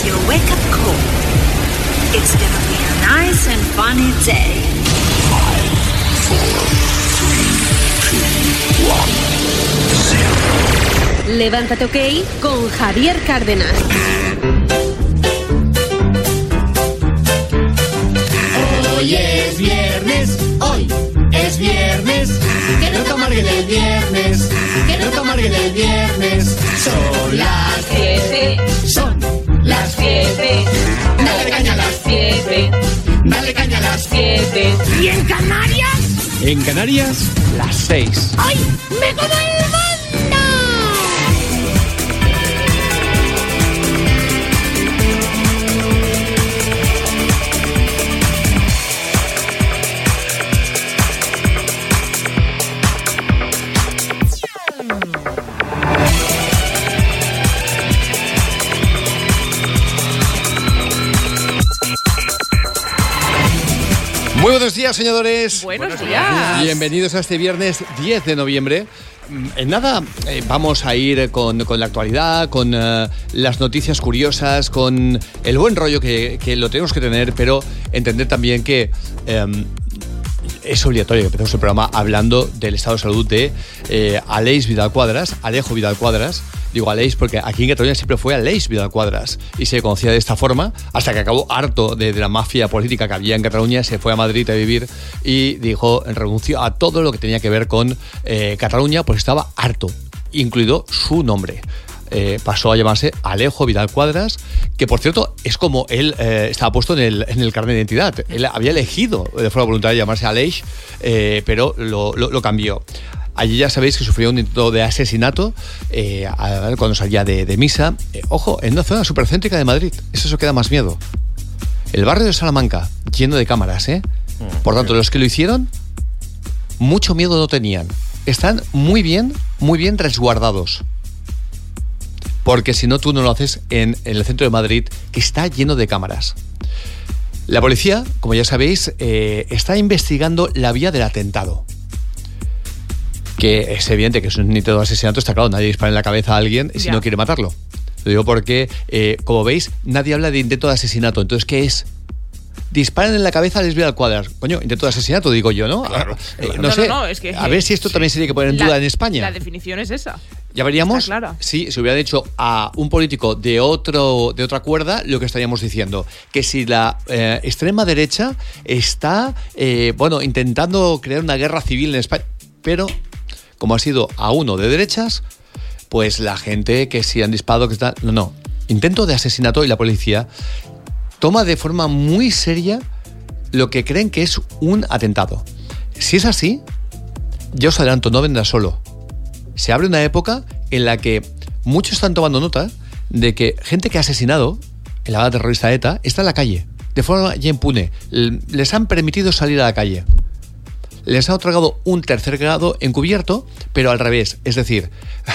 is your wake up call. It's gonna be a nice and funny day. Five, four, three, two, one, zero. Levántate OK con Javier Cárdenas. Hoy es viernes, hoy es viernes. Que no te amarguen el viernes, que no te amarguen el viernes. Son las siete, son las siete. Dale caña a las siete, dale caña a las siete. ¿Y en Canarias? En Canarias, las 6. ¡Ay! ¡Me como buenos días, señores. Buenos días. Bienvenidos a este viernes 10 de noviembre. Mm, En nada, eh, vamos a ir con, con la actualidad, con eh, las noticias curiosas, con el buen rollo que, que lo tenemos que tener, pero entender también que em, es obligatorio que empecemos el programa hablando del estado de salud de eh, Aleix Vidal Cuadras, Alejo Vidal Cuadras. Digo Aleix porque aquí en Cataluña siempre fue Aleix Vidal Cuadras y se conocía de esta forma hasta que acabó harto de, la mafia política que había en Cataluña, se fue a Madrid a vivir y dijo, renunció a todo lo que tenía que ver con eh, Cataluña, pues estaba harto, incluido su nombre. Eh, pasó a llamarse Alejo Vidal Cuadras, que por cierto es como él eh, estaba puesto en el, en el carnet de identidad. Él había elegido de forma voluntaria llamarse Aleix, eh, pero lo- lo cambió. Allí ya sabéis que sufrió un intento de asesinato eh, a- cuando salía de, de misa. Eh, ojo, en una zona supercéntrica de Madrid. Eso eso queda más miedo. El barrio de Salamanca, lleno de cámaras, ¿eh? Por tanto, los que lo hicieron, mucho miedo no tenían. Están muy bien, muy bien resguardados. Porque si no, tú no lo haces en, en el centro de Madrid, que está lleno de cámaras. La policía, como ya sabéis, eh, está investigando la vía del atentado. Que es evidente que es un intento de asesinato, está claro, nadie dispara en la cabeza a alguien si Ya. no quiere matarlo. Lo digo porque, eh, como veis, nadie habla de intento de asesinato. Entonces, ¿qué es? Disparan en la cabeza a Lesbia al cuadrar. Coño, intento de asesinato, digo yo, ¿no? Claro, Eh, claro. no No, sé. no, no, es que- a ver si esto también se tiene que poner en La- duda en España. La definición es esa. Ya veríamos si se hubiera dicho a un político de otro de otra cuerda lo que estaríamos diciendo. Que si la eh, extrema derecha está eh, bueno intentando crear una guerra civil en España. Pero, como ha sido a uno de derechas, pues la gente que si han disparado, que está. No, no. Intento de asesinato y la policía toma de forma muy seria lo que creen que es un atentado. Si es así, yo os adelanto, no vendrá solo se abre una época en la que muchos están tomando nota de que gente que ha asesinado en la terrorista ETA está en la calle, de forma ya impune. Les han permitido salir a la calle. Les han otorgado un tercer grado encubierto, pero al revés. Es decir,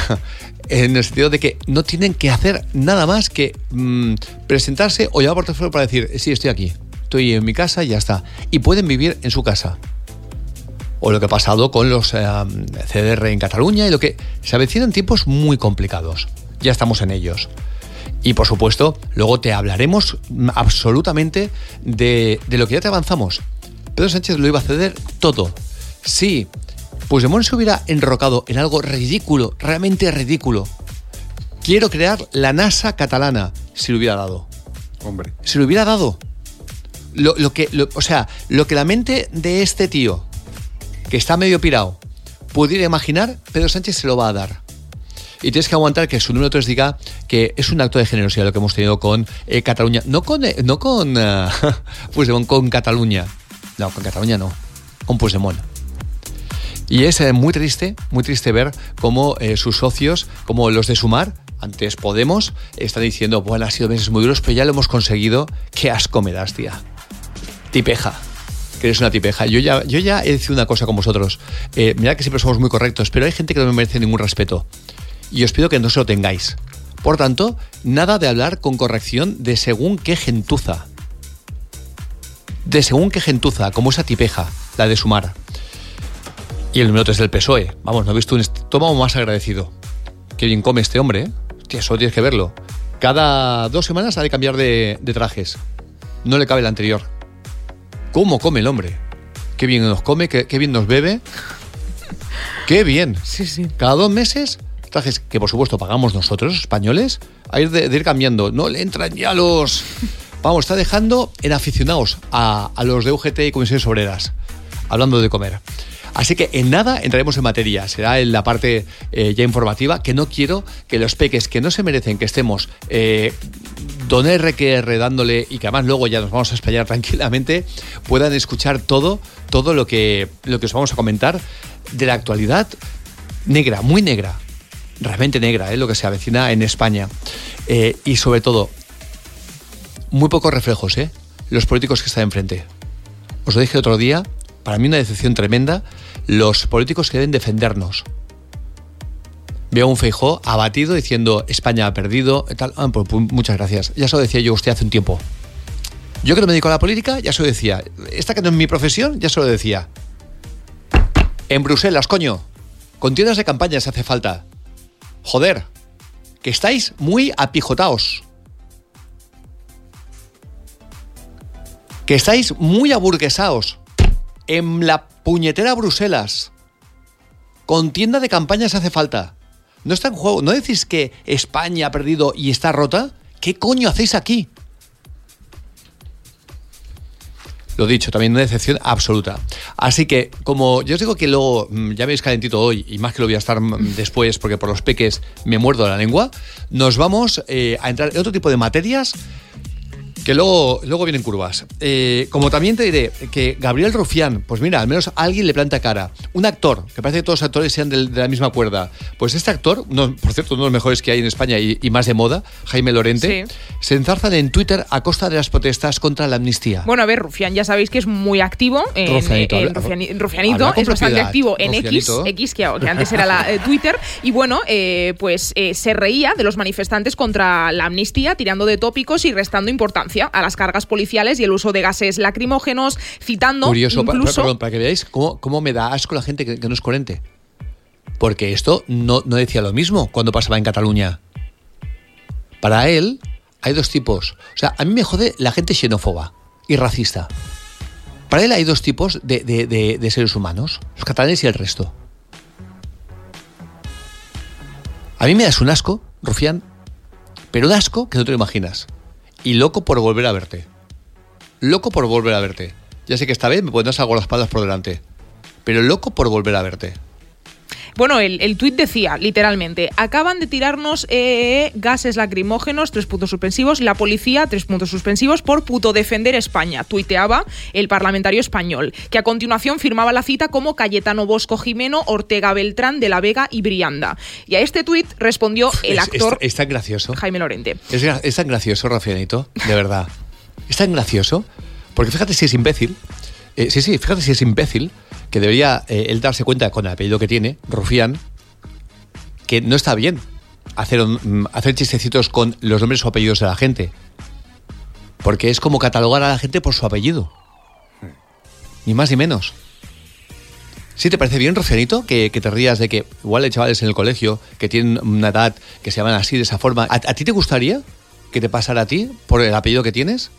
en el sentido de que no tienen que hacer nada más que mm, presentarse o llamar por teléfono para decir, sí, estoy aquí, estoy en mi casa y ya está. Y pueden vivir en su casa o lo que ha pasado con los eh, CDR en Cataluña y lo que se avecinan tiempos muy complicados. Ya estamos en ellos. Y por supuesto, luego te hablaremos mm, absolutamente de lo que ya te avanzamos. Pedro Sánchez lo iba a ceder todo. Sí, Puigdemont se hubiera enrocado en algo ridículo, realmente ridículo. Quiero crear la NASA catalana, si lo hubiera dado. Hombre. Si lo hubiera dado. Lo, lo que, lo- o sea, lo que la mente de este tío, que está medio pirado, pudiera imaginar, Pedro Sánchez se lo va a dar. Y tienes que aguantar que su número 3 diga que es un acto de generosidad lo que hemos tenido con eh, Cataluña. No con, eh, no con eh, Puigdemont, con Cataluña. No, con Cataluña no. Con Puigdemont. Y es eh, muy triste, muy triste ver cómo eh, sus socios, como los de Sumar, antes Podemos, están diciendo, bueno, ha sido meses muy duros, pero ya lo hemos conseguido. Qué asco me das, tía. Tipeja. Que eres una tipeja. Yo ya, yo ya he decidido una cosa con vosotros. Eh, que siempre somos muy correctos, pero hay gente que no me merece ningún respeto. Y os pido que no se lo tengáis. Por tanto, nada de hablar con corrección de según qué gentuza. De según qué gentuza, como esa tipeja, la de Sumar. Y el número 3 del PSOE. Vamos, no he visto un estómago más agradecido. Qué bien come este hombre, ¿eh? Hostia, eso tienes que verlo. Cada dos semanas ha de cambiar de, de trajes. No le cabe el anterior. ¿Cómo come el hombre? Qué bien nos come, qué, qué bien nos bebe. Qué bien. Sí, sí. Cada dos meses, trajes que por supuesto pagamos nosotros, españoles, a ir de, de ir cambiando. No le entran ya los. Vamos, está dejando en aficionados a, a los de UGT y comisiones obreras, hablando de comer. Así que en nada entraremos en materia. Será en la parte eh, ya informativa, que no quiero que los peques que no se merecen que estemos eh, don R que R dándole y que además luego ya nos vamos a explayar tranquilamente, puedan escuchar todo, todo lo que, lo que os vamos a comentar de la actualidad negra, muy negra, realmente negra, ¿eh? lo que se avecina en España. Eh, y sobre todo, muy pocos reflejos, ¿eh? Los políticos que están enfrente. Os lo dije otro día, para mí una decepción tremenda, los políticos que deben defendernos. Veo a un Feijó abatido diciendo España ha perdido, tal. Ah, pues, pues, muchas gracias. Ya se lo decía yo usted hace un tiempo. Yo que no me dedico a la política, ya se lo decía. Esta que no es mi profesión, ya se lo decía. En Bruselas, coño. Con tiendas de campaña se hace falta. Joder. Que estáis muy apijotaos. Que estáis muy aburguesaos. En la puñetera Bruselas. Con tienda de campaña se hace falta. No está en juego. ¿No decís que España ha perdido y está rota? ¿Qué coño hacéis aquí? Lo dicho, también una decepción absoluta. Así que, como yo os digo que luego mm, ya veis calentito hoy, y más que lo voy a estar mm, después, porque por los peques me muerdo la lengua, nos vamos eh, a entrar en otro tipo de materias que luego, luego vienen curvas. Eh, como también te diré que Gabriel Rufián, pues mira, al menos alguien le planta cara. Un actor, que parece que todos los actores sean del- de, la misma cuerda. Pues este actor, no, por cierto, uno de los mejores que hay en España y, y más de moda, Jaime Lorente, Sí. se enzarzan en Twitter a costa de las protestas contra la amnistía. Bueno, a ver, Rufián ya sabéis que es muy activo en, Rufianito, en Rufianito, es bastante activo en X, Rufianito. X que, que antes era la eh, Twitter, y bueno, eh, pues eh, se reía de los manifestantes contra la amnistía, tirando de tópicos y restando importancia a las cargas policiales y el uso de gases lacrimógenos, citando Curioso, pa- pa- incluso... perdón, para que veáis cómo, cómo me da asco la gente que, que no es coherente. Porque esto no, no decía lo mismo cuando pasaba en Cataluña. Para él hay dos tipos. O sea, a mí me jode la gente xenófoba y racista. Para él hay dos tipos de, de- de- de seres humanos, los catalanes y el resto. A mí me das un asco, Rufián, pero un asco que no te lo imaginas. Y loco por volver a verte loco por volver a verte. Ya sé que esta vez me pondrás algo las espaldas por delante. Pero loco por volver a verte. Bueno, el, el tuit decía, literalmente, acaban de tirarnos eh, gases lacrimógenos, tres puntos suspensivos, la policía, tres puntos suspensivos, por puto defender España, tuiteaba el parlamentario español, que a continuación firmaba la cita como Cayetano Bosco Jimeno, Ortega Beltrán, de la Vega y Brianda. Y a este tuit respondió el actor Es, es tan gracioso. Jaime Lorente. Es tan gracioso, Rafaelito. De verdad. Es tan gracioso. Porque fíjate si es imbécil. eh, sí, sí, fíjate si es imbécil. Que debería eh, él darse cuenta con el apellido que tiene, Rufián, que no está bien hacer, un- hacer chistecitos con los nombres o apellidos de la gente. Porque es como catalogar a la gente por su apellido. Ni más ni menos. ¿Sí te parece bien, Rufianito, que, que te rías de que igual hay chavales en el colegio que tienen una edad que se llaman así, de esa forma? ¿A, a ti te gustaría que te pasara a ti por el apellido que tienes?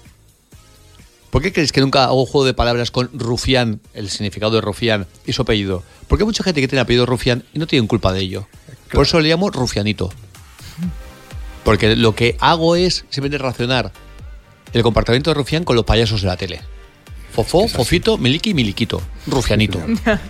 ¿Por qué crees que nunca hago juego de palabras con rufián, el significado de rufián y su apellido? Porque hay mucha gente que tiene apellido rufián y no tienen culpa de ello. Por eso le llamo rufianito. Porque lo que hago es simplemente relacionar el comportamiento de rufián con los payasos de la tele. Fofó, fofito, miliki, miliquito. Rufianito.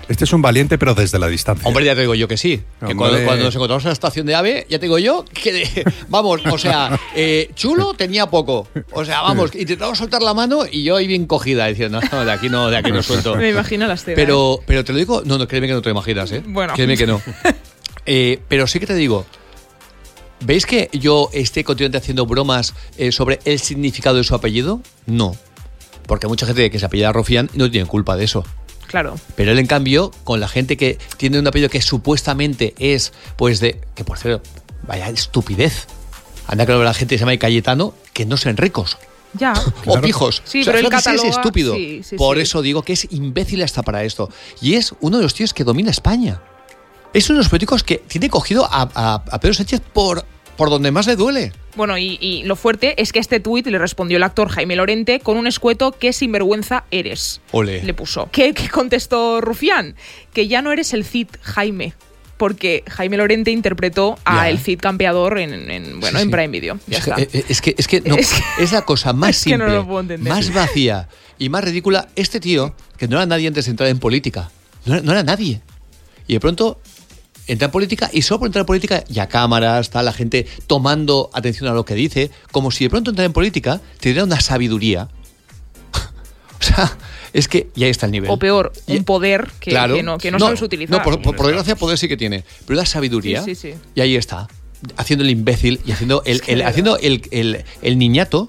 Este es un valiente, pero desde la distancia. Hombre, ya te digo yo que sí. Que cuando, cuando nos encontramos en la estación de AVE, ya te digo yo que, de- vamos, o sea, eh, chulo tenía poco. O sea, vamos, intentaba soltar la mano y yo ahí bien cogida, diciendo, no, de aquí no, de aquí no suelto. Me imagino la escena. Pero, pero te lo digo, no, no, créeme que no te lo imaginas, ¿eh? Bueno. Créeme que no. Eh, pero sí que te digo, ¿veis que yo esté continuamente haciendo bromas eh, sobre el significado de su apellido? No. Porque mucha gente que se apellida Rufián no tiene culpa de eso. Claro. Pero él, en cambio, con la gente que tiene un apellido que supuestamente es, pues de. Que por cierto, vaya estupidez. Anda que la gente que se llama Cayetano, que no sean ricos. Ya. O pijos. Sí, O sea, pero él fíjate si es cataloga- estúpido. sí, sí, por sí. eso digo que es imbécil hasta para esto. Y es uno de los tíos que domina España. Es uno de los políticos que tiene cogido a, a- a Pedro Sánchez por por donde más le duele. Bueno, y, y lo fuerte es que este tuit le respondió el actor Jaime Lorente con un escueto ¿qué sinvergüenza eres? Ole. Le puso. ¿Qué, qué contestó Rufián? Que ya no eres el Cid, Jaime. Porque Jaime Lorente interpretó a el Cid campeador en, en- bueno, Sí, en. Prime Video. Ya es, que, está. eh, es que es que no, Es es, que- la cosa más que no simple, más vacía y más ridícula. Este tío, que no era nadie antes de entrar en política, no era, no era nadie. Y de pronto entra en política y solo por entrar en política ya cámaras, está la gente tomando atención a lo que dice, como si de pronto entrar en política te diera una sabiduría. o sea, es que ya está el nivel. o peor, un poder que, Claro. que no, que no, sabes utilizar. No, por, por- por desgracia poder sí que tiene. Pero la sabiduría. Sí, sí, sí. Y ahí está. Haciendo el imbécil y haciendo el, haciendo el, el- el niñato.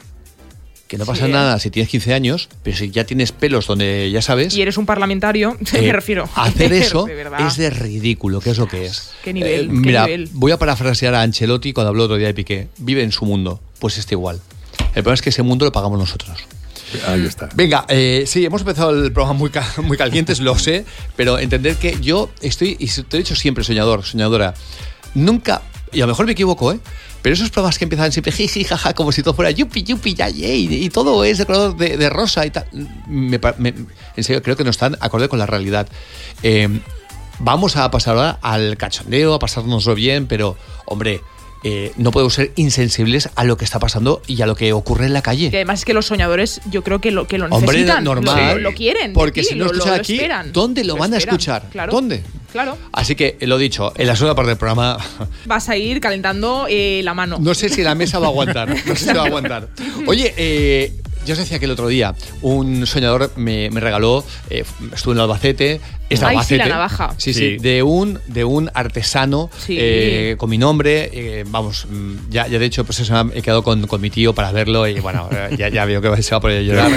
Que no pasa Sí. nada si tienes 15 años, pero si ya tienes pelos donde ya sabes. y eres un parlamentario, eh, me refiero. Hacer eso De es de ridículo, que es lo que es. Qué nivel, qué mira, nivel. voy a parafrasear a Ancelotti cuando habló otro día de Piqué. Vive en su mundo. Pues está igual. El problema es que ese mundo lo pagamos nosotros. Ahí está. Venga, eh, sí, hemos empezado el programa muy, ca- muy calientes, lo sé, pero entender que yo estoy, y te he dicho siempre, soñador, soñadora, nunca, y a lo mejor me equivoco, ¿eh? Pero esos programas que empiezan siempre jiji, jaja, como si todo fuera yupi, yupi, ya, yay, y todo es de color de, rosa y tal. Me- en serio, creo que no están acorde con la realidad. Eh, vamos a pasar ahora al cachondeo, a pasárnoslo bien, pero, hombre, eh, no podemos ser insensibles a lo que está pasando y a lo que ocurre en la calle. Que además es que los soñadores yo creo que lo, que lo Hombre, necesitan. normal. Lo, lo quieren. Porque si no lo- escuchan lo aquí, esperan. ¿dónde lo van a escuchar? Claro. ¿Dónde? Claro. Así que lo dicho, en la segunda parte del programa, Vas a ir calentando eh, la mano. no sé si la mesa va a aguantar. No sé si va a aguantar. Oye, eh, yo os decía que el otro día un soñador me, me regaló, eh, estuve en Albacete, es Ay, sí, la navaja. Sí, sí, Sí. de un, de un artesano Sí. eh, con mi nombre. eh, vamos, mm, ya, ya de hecho, pues eso, he quedado con, con mi tío para verlo y bueno, ya, ya veo que se va a poner a llorar.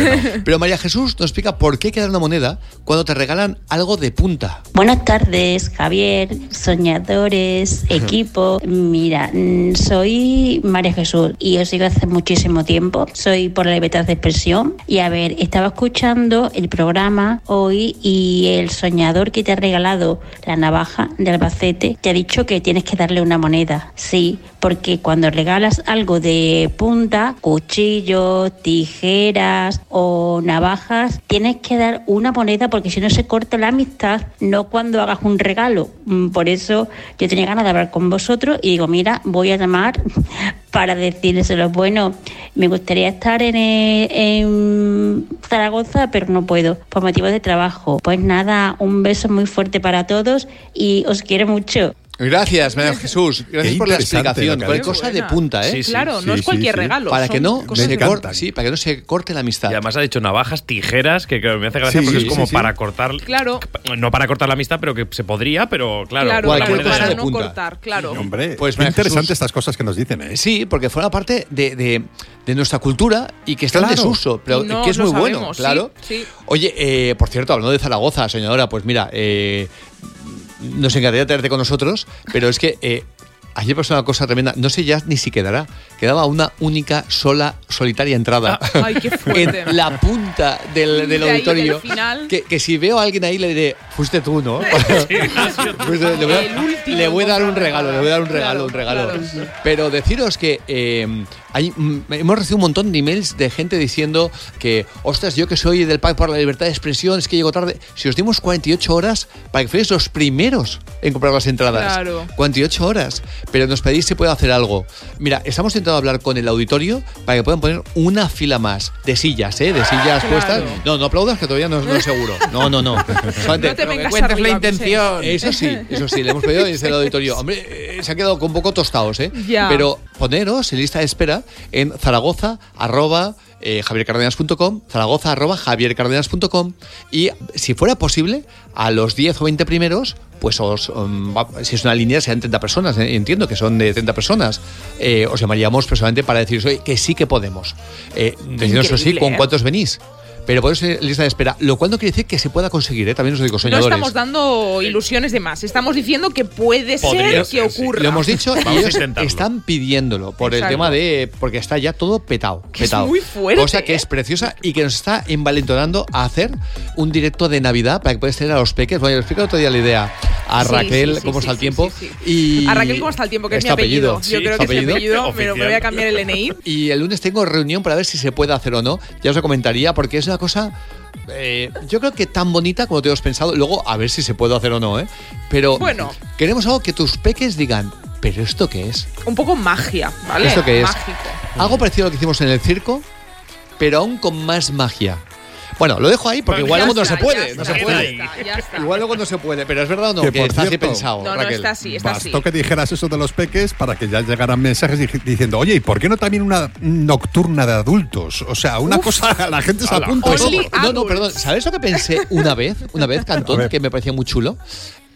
Pero María Jesús nos explica por qué hay que dar una moneda cuando te regalan algo de punta. Buenas tardes, Javier, soñadores, equipo. Mira, mm, soy María Jesús y os sigo hace muchísimo tiempo. Soy por la libertad de expresión. Y a ver, estaba escuchando el programa hoy y el soñador que te ha regalado la navaja de Albacete te ha dicho que tienes que darle una moneda. Sí, porque cuando regalas algo de punta, cuchillos, tijeras o navajas, tienes que dar una moneda porque si no se corta la amistad, no cuando hagas un regalo. Mm, Por eso yo tenía ganas de hablar con vosotros y digo, mira, voy a llamar para decírselo. Bueno, me gustaría estar en, en Zaragoza, pero no puedo por motivos de trabajo. Pues nada, un beso muy fuerte para todos y os quiero mucho. Gracias, María Jesús. Gracias Qué por la explicación. Cualquier cosa de punta, ¿eh? Sí, sí. Claro, no es cualquier regalo. Para que no se corte, sí, para que no se corte la amistad. Y además ha dicho navajas, tijeras, que, me hace gracia Sí, porque sí, es como sí, sí. para cortar. Claro. No para cortar la amistad, pero que se podría, pero claro. Claro, cualquier cosa para de de- no punta. cortar, claro. Hombre, Pues, María interesante Jesús. estas cosas que nos dicen, ¿eh? Sí, porque forma parte de, de- de nuestra cultura y que está en desuso, pero no que es muy bueno, sabemos, claro. sí. Oye, eh, por cierto, hablando de Zaragoza, señora, pues mira, eh, nos encantaría tenerte con nosotros, pero es que eh, ayer pasó una cosa tremenda, no sé ya ni si quedará, quedaba una única, sola, solitaria entrada. Ay, qué fuerte. En la punta del, del De ahí, auditorio. del final. Que, que si veo a alguien ahí le diré, fuiste tú, ¿no? Fuiste- le, voy a, le voy a dar un regalo, le voy a dar un regalo, un regalo. Pero deciros que eh, hay, mm, hemos recibido un montón de emails de gente diciendo que, ostras, yo que soy del Pacto por la Libertad de Expresión, es que llego tarde. Si os dimos 48 horas para que fuerais los primeros en comprar las entradas. Claro. 48 horas. Pero nos pedís si puedo hacer algo. Mira, estamos intentando hablar con el auditorio para que puedan poner una fila más de sillas, ¿eh? De sillas Claro. puestas. No, no aplaudas que todavía no, no es seguro. No, no, no. No te vengas cuentes arriba, la intención. eso sí, eso sí, le hemos pedido dice el auditorio. Hombre, eh, se han quedado un poco tostados, ¿eh? Ya. Pero poneros en lista de espera en Zaragoza, arroba, eh, javiercardenas.com, Zaragoza, arroba, javiercardenas.com y si fuera posible, a los 10 o 20 primeros, pues os, um, va- si es una línea, sean 30 personas, eh, entiendo que son de 30 personas, eh, os llamaríamos personalmente para deciros oye, que sí que podemos. Eh, decidnos eso sí, Increíble, ¿con cuántos venís? Pero por eso es lista de espera, lo cual no quiere decir que se pueda conseguir, ¿eh? también os lo digo, No soñadores. estamos dando ilusiones de más. Estamos diciendo que puede Podría ser que ocurra. Lo hemos dicho y Vamos a ellos intentarlo. están pidiéndolo por el Exacto. tema de. Porque está ya todo petado. Que es petado. muy fuerte, Cosa que ¿eh? es preciosa y que nos está envalentonando a hacer un directo de Navidad para que puedas tener a los peques. Bueno, yo explico otro día la idea a Raquel sí, sí, cómo sí, está el sí, tiempo. sí, Y A Raquel, ¿cómo está el tiempo? Que es mi tu apellido. Sí, Yo creo que es mi apellido, pero me voy a cambiar el NI. Y el lunes tengo reunión para ver si se puede hacer o no. Ya os lo comentaría porque es una cosa. eh, yo creo que tan bonita como te hemos pensado. Luego, a ver si se puede hacer o no, ¿eh? Pero Bueno. queremos algo que tus peques digan, ¿pero esto qué es? Un poco magia, ¿vale? ¿Esto qué es? Mágico. Algo parecido a lo que hicimos en el circo, pero aún con más magia. Bueno, lo dejo ahí porque igual luego no se puede. ya No está, se ya puede. está, ya está. Igual luego no se puede, pero es verdad o no, Que, que, por está así cierto, pensado, No, no, Raquel. está así, está así. Bastó que dijeras eso de los peques para que ya llegaran mensajes di- diciendo, oye, ¿y por qué no también una nocturna de adultos? O sea, una cosa, la gente se apunta. Only No, no, perdón. ¿Sabes lo que pensé una vez? Una vez, Cantón, que me parecía muy chulo.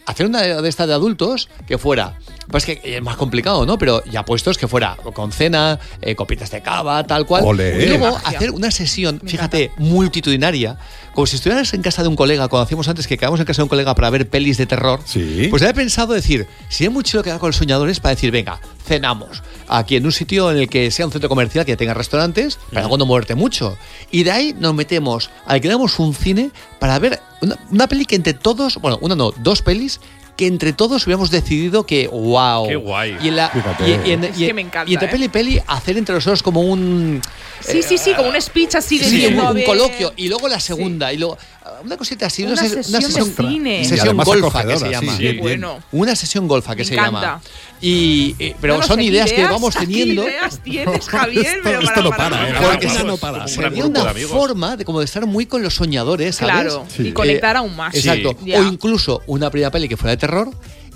Hacer una de estas de adultos que fuera. Pues que es más complicado, ¿no? Pero ya puestos que fuera con cena, eh, copitas de cava, tal cual. Ole. Y luego hacer una sesión, fíjate, multitudinaria, como si estuvieras en casa de un colega, como hacíamos antes, que quedamos en casa de un colega para ver pelis de terror. Sí. Pues había pensado decir, sería muy chulo quedar con los soñadores para decir, venga, cenamos aquí en un sitio en el que sea un centro comercial que tenga restaurantes, para luego no moverte mucho. Y de ahí nos metemos, alquilamos un cine para ver una, una peli que entre todos, bueno, una no, dos pelis que entre todos hubiéramos decidido que wow. Qué guay. Y, en la- Fíjate. y- y en- Es y- que me encanta, y entre ¿eh? peli y peli hacer entre nosotros como un Sí, sí, sí, como un speech así de Sí, un, un coloquio y luego la segunda y luego ah, una cosita así, Una ses- sesión de cine. Sesión golfa que se llama. sí, Qué bueno. Una sesión golfa que Me se encanta. llama. Y, eh, pero No, no son sé, ¿qué ideas que ideas? vamos ¿Qué teniendo. ideas tienes, Javier? Esto- pero esto para, no para, para, ¿eh? para, Porque Una se- no para. Sería una de forma de como de estar muy con los soñadores, ¿sabes? Claro, Sí. y conectar aún más. Exacto. O incluso una primera peli que fuera de terror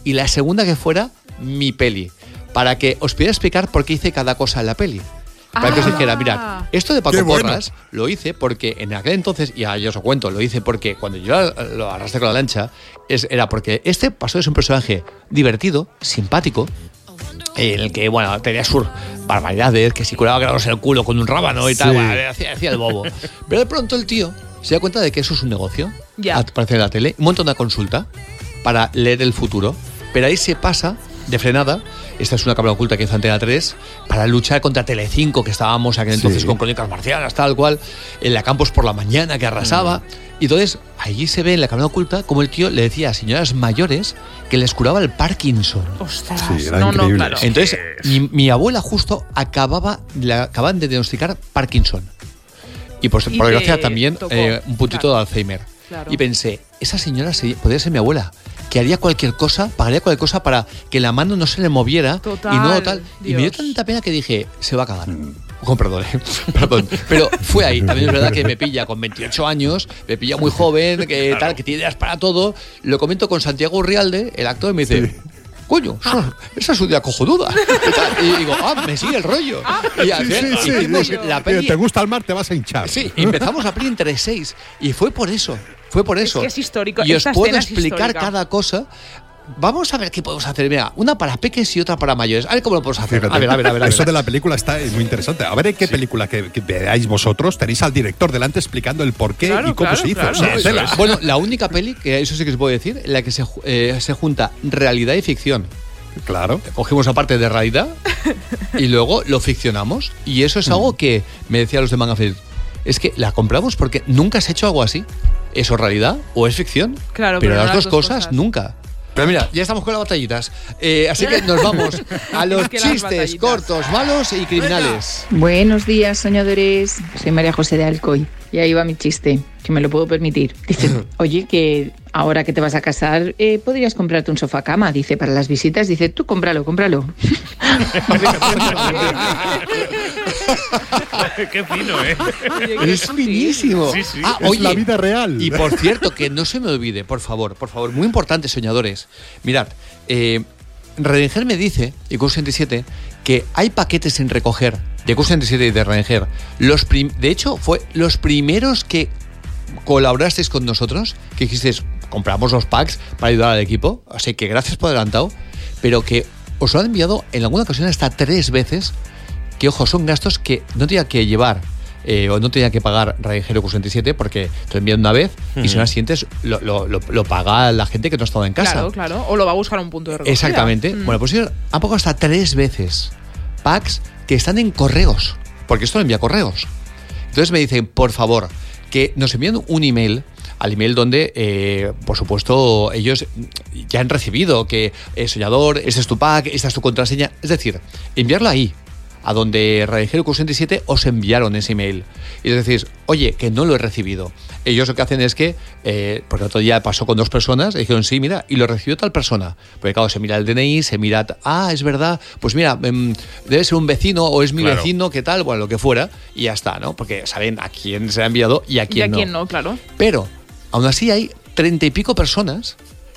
y la segunda que fuera mi peli. Para que os pudiera explicar por qué hice cada cosa en la peli. Para que os Ah. dijera, mirad, esto de Paco Qué bueno. Porras lo hice porque en aquel entonces, y ya os lo cuento, lo hice porque cuando yo lo arrastré con la lancha, es, era porque este pasó de ser un personaje divertido, simpático, en el que, bueno, tenía sus barbaridades, que si curaba granos en el culo con un rábano y tal, Sí. bueno, hacía, hacía el bobo. Pero de pronto el tío se da cuenta de que eso es un negocio, Ya. aparece en la tele, monta una consulta para leer el futuro, pero ahí se pasa de frenada. Esta es una cámara oculta que hizo Antena 3 para luchar contra Telecinco, que estábamos aquel entonces Sí. con Crónicas Marcianas, tal cual, en la Campos por la mañana que arrasaba. Y entonces allí se ve en la cámara oculta como el tío le decía a señoras mayores que les curaba el Parkinson. Ostras, Sí, era no, no, increíble. claro. Entonces, mi, mi abuela justo acababa, le acaban de diagnosticar Parkinson. Y por, Y por te desgracia también tocó, eh, un puntito claro. de Alzheimer. Claro. Y pensé, esa señora se- podría ser mi abuela, que haría cualquier cosa, pagaría cualquier cosa para que la mano no se le moviera Total, y no tal. Y me dio tanta pena que dije, se va a cagar. Con perdón, eh, perdón. Pero fue ahí. También es verdad que me pilla con 28 años, me pilla muy joven, que tal, que tiene ideas para todo. Lo comento con Santiago Urrialde, el actor, y me dice. Coño, esa- esa es una idea cojonuda. Y, digo, ah, me sigue el rollo. y al Sí, sí, sí. la Mira, peli. Te gusta el mar, te vas a hinchar. Sí, empezamos la peli entre seis. Y fue por eso. Fue por eso. que es histórico, Y os puedo es explicar cada cosa. Vamos a ver qué podemos hacer. Mira, una para peques y otra para mayores. A ver cómo lo podemos hacer. Fíjate. A ver, a ver, a ver. a ver. Eso de la película está muy interesante. A ver en qué película que, que veáis vosotros tenéis al director delante explicando el por qué Claro, y cómo claro, se hizo. claro. O sea, Eso tela. es. Bueno, la única peli, que eso sí que os puedo decir, en la que se, eh, se junta realidad y ficción. Claro. Cogimos la parte de realidad y luego lo ficcionamos. Y eso es algo que me decía los de Mangafeld. Es que la compramos porque nunca se ha hecho algo así. ¿Eso es realidad o es ficción? Claro, pero, pero no las las dos dos cosas, cosas. nunca. Pero mira, ya estamos con las batallitas. Eh, así que nos vamos a los chistes cortos, malos y criminales. Buenos días, soñadores. Soy María José de Alcoy. Y ahí va mi chiste, que me lo puedo permitir. Dice, oye, que ahora que te vas a casar, eh, podrías comprarte un sofá cama. Dice, para las visitas. Dice, tú cómpralo, cómpralo. Qué fino, ¿eh? Es finísimo. Sí, sí. Ah, Es oye, la vida real. Y por cierto, que no se me olvide, por favor, por favor, muy importante, soñadores. Mirad, eh, me dice, y Q67, que hay paquetes sin recoger de Q67 y de. Los prim- de hecho, fue los primeros que colaborasteis con nosotros, que dijisteis, compramos los packs para ayudar al equipo, así que gracias por adelantado, pero que os lo han enviado en alguna ocasión hasta tres veces, que ojo, son gastos que no tenía que llevar eh, o no tenía que pagar Radiogero Q67 porque te lo envían una vez y si no las siguientes lo, lo- lo- lo paga la gente que no ha estado en casa. Claro, claro. O lo va a buscar a un punto de recogida. Exactamente. Mm. Bueno, pues han pagado hasta tres veces packs que están en correos, porque esto lo envía correos. Entonces me dicen, por favor, que nos envíen un email al email donde, eh, por supuesto, ellos ya han recibido que eh, soñador, este es tu pack, esta es tu contraseña. Es decir, enviarlo ahí, a donde Radicero Q67 os enviaron ese email. Y es decir, oye, que no lo he recibido. Ellos lo que hacen es que, eh, porque otro día pasó con dos personas, y dijeron, sí, mira, y lo recibió tal persona. Porque claro, se mira el DNI, se mira, ah, es verdad, pues mira, em, debe ser un vecino o es mi Claro. vecino, qué tal, bueno, lo que fuera, y ya está, ¿no? Porque saben a quién se ha enviado y a Y quién a quién no, claro. Pero, aún así hay treinta y pico personas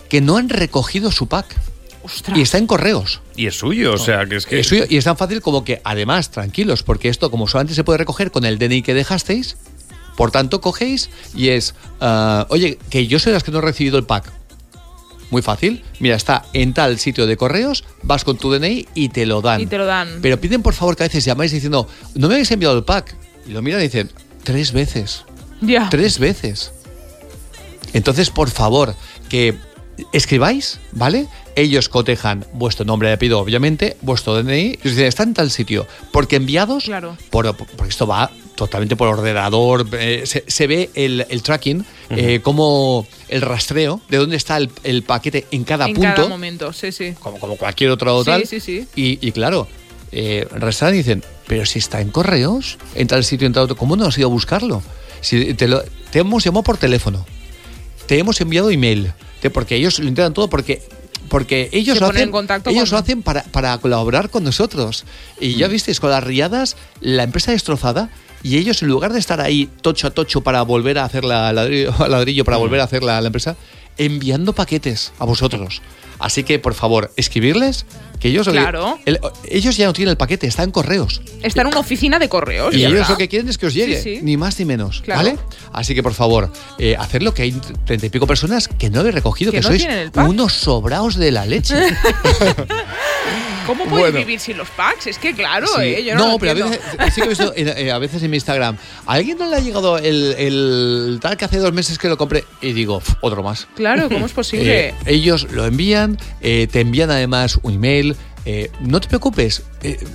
que no han recogido su pack. Ostras. Y está en correos. Y es suyo, o sea, que es que. Es suyo, y es tan fácil como que, además, tranquilos, porque esto, como solamente se puede recoger con el DNI que dejasteis, por tanto, cogéis y es, ah, oye, que yo soy las que no he recibido el pack. Muy fácil. Mira, está en tal sitio de correos, vas con tu DNI y te lo dan. Y te lo dan. Pero piden, por favor, que a veces llamáis diciendo, no me habéis enviado el pack. Y lo miran y dicen, tres veces. Ya. Tres veces. Entonces, por favor, que escribáis, ¿vale? Ellos cotejan vuestro nombre de apellido, obviamente, vuestro DNI, y os dicen, está en tal sitio. Porque enviados, Claro. por, porque esto va totalmente por ordenador, eh, se, se ve el, el tracking, eh, como el rastreo de dónde está el, el paquete en cada en punto cada momento, sí, sí. como, como cualquier otro Sí, tal. sí, sí. Y, y claro, eh, y dicen, pero si está en correos, en tal sitio, en tal otro, ¿cómo no has ido a buscarlo? Si te, lo- te hemos llamado por teléfono, te hemos enviado email, porque ellos lo intentan todo porque porque ellos lo hacen, ellos con- lo hacen para, para colaborar con nosotros. Y Mm. ya visteis, con las riadas, la empresa destrozada, y ellos en lugar de estar ahí tocho a tocho para volver a hacer la ladrillo, ladrillo Mm. para volver a hacer la, la empresa, enviando paquetes a vosotros. Así que, por favor, escribirles que ellos, Claro. el- ellos ya no tienen el paquete, está en correos. Está en una oficina de correos. Y ellos lo que quieren es que os llegue, Sí, sí. ni más ni menos, Claro. ¿vale? Así que por favor, eh, hacerlo que hay treinta y pico personas que no habéis recogido, Que que, no sois unos sobraos de la leche. ¿Cómo puedes Bueno. vivir sin los packs? Es que claro, Sí. ¿eh? Yo no, lo pero a veces, sí que he visto en- eh, a veces en mi Instagram, ¿a alguien no le ha llegado el, el tal que hace dos meses que lo compré? Y digo, "Pf, otro más. Claro, ¿cómo es posible? Eh, ellos lo envían, eh, te envían además un email. eh, no te preocupes,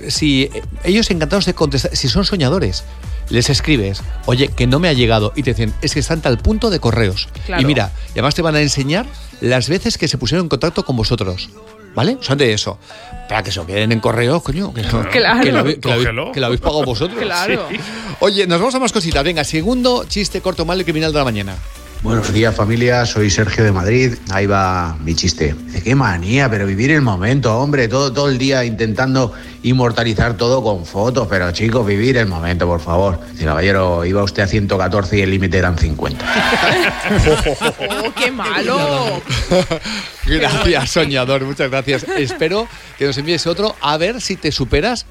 si ellos encantados de contestar, si son soñadores, les escribes, oye, que no me ha llegado, y te dicen, es que está en tal punto de correos. Claro. Y mira, y además te van a enseñar las veces que se pusieron en contacto con vosotros. ¿Vale? Son de eso. Para que se lo queden en correos, coño. Que, no- Claro. que lo, que lo habéis- que lo habéis pagado vosotros. Claro. Sí. Oye, nos vamos a más cositas. Venga, segundo chiste corto, malo y criminal de la mañana. Buenos días familia, soy Sergio de Madrid. Ahí va mi chiste. Dice, qué manía, pero vivir el momento, hombre, todo, todo el día intentando inmortalizar todo con fotos, pero chicos, vivir el momento, por favor. Dice, caballero, iba usted a 114 y el límite eran 50. ¡Oh, qué malo! Gracias, soñador, muchas gracias. Espero que nos envíes otro a ver si te superas